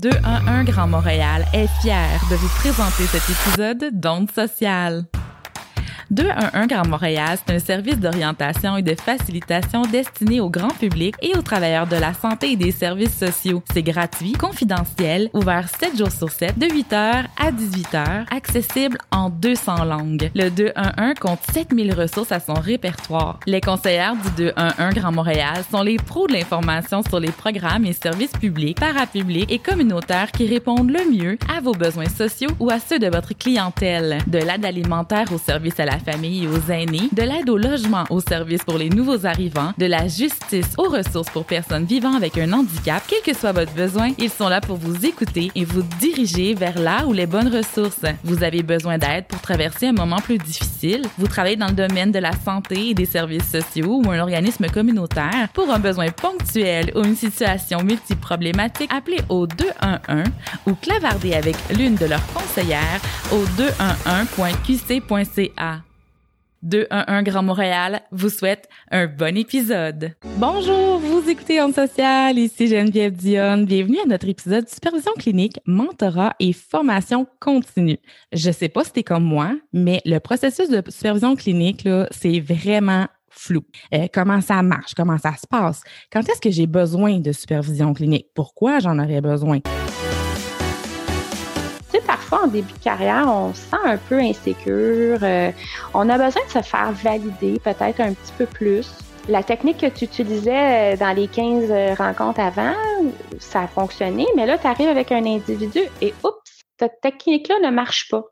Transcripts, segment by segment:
211 Grand Montréal est fier de vous présenter cet épisode d'Onde sociale. 211 Grand Montréal, c'est un service d'orientation et de facilitation destiné au grand public et aux travailleurs de la santé et des services sociaux. C'est gratuit, confidentiel, ouvert 7 jours sur 7, de 8h à 18h, accessible en 200 langues. Le 211 compte 7000 ressources à son répertoire. Les conseillères du 211 Grand Montréal sont les pros de l'information sur les programmes et services publics, parapublics et communautaires qui répondent le mieux à vos besoins sociaux ou à ceux de votre clientèle. De l'aide alimentaire au service à la famille aux aînés, de l'aide au logement, aux services pour les nouveaux arrivants, de la justice aux ressources pour personnes vivant avec un handicap, quel que soit votre besoin, ils sont là pour vous écouter et vous diriger vers là où les bonnes ressources. Vous avez besoin d'aide pour traverser un moment plus difficile, vous travaillez dans le domaine de la santé et des services sociaux ou un organisme communautaire pour un besoin ponctuel ou une situation multiproblématique, appelez au 211 ou clavardez avec l'une de leurs conseillères au 211.qc.ca. 211 Grand Montréal vous souhaite un bon épisode. Bonjour, vous écoutez Onde Social, ici Geneviève Dionne. Bienvenue à notre épisode Supervision clinique, mentorat et formation continue. Je sais pas si t'es comme moi, mais le processus de supervision clinique, là, c'est vraiment flou. Euh, comment ça marche? Comment ça se passe? Quand est-ce que j'ai besoin de supervision clinique? Pourquoi j'en aurais besoin? Parfois en début de carrière, on se sent un peu insécure. Euh, on a besoin de se faire valider peut-être un petit peu plus. La technique que tu utilisais euh, dans les 15 euh, rencontres avant, ça a fonctionné, mais là, tu arrives avec un individu et oups, cette technique-là ne marche pas.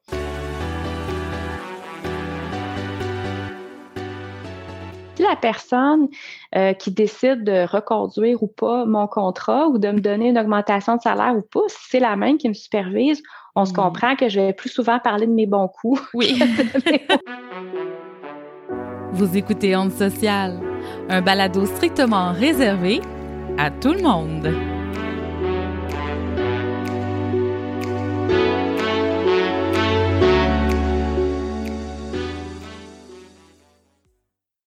Si la personne qui décide de reconduire ou pas mon contrat ou de me donner une augmentation de salaire ou pas, si c'est la même qui me supervise, on se mm. comprend que je vais plus souvent parler de mes bons coups. Oui. Vous écoutez Onde Sociale, un balado strictement réservé à tout le monde.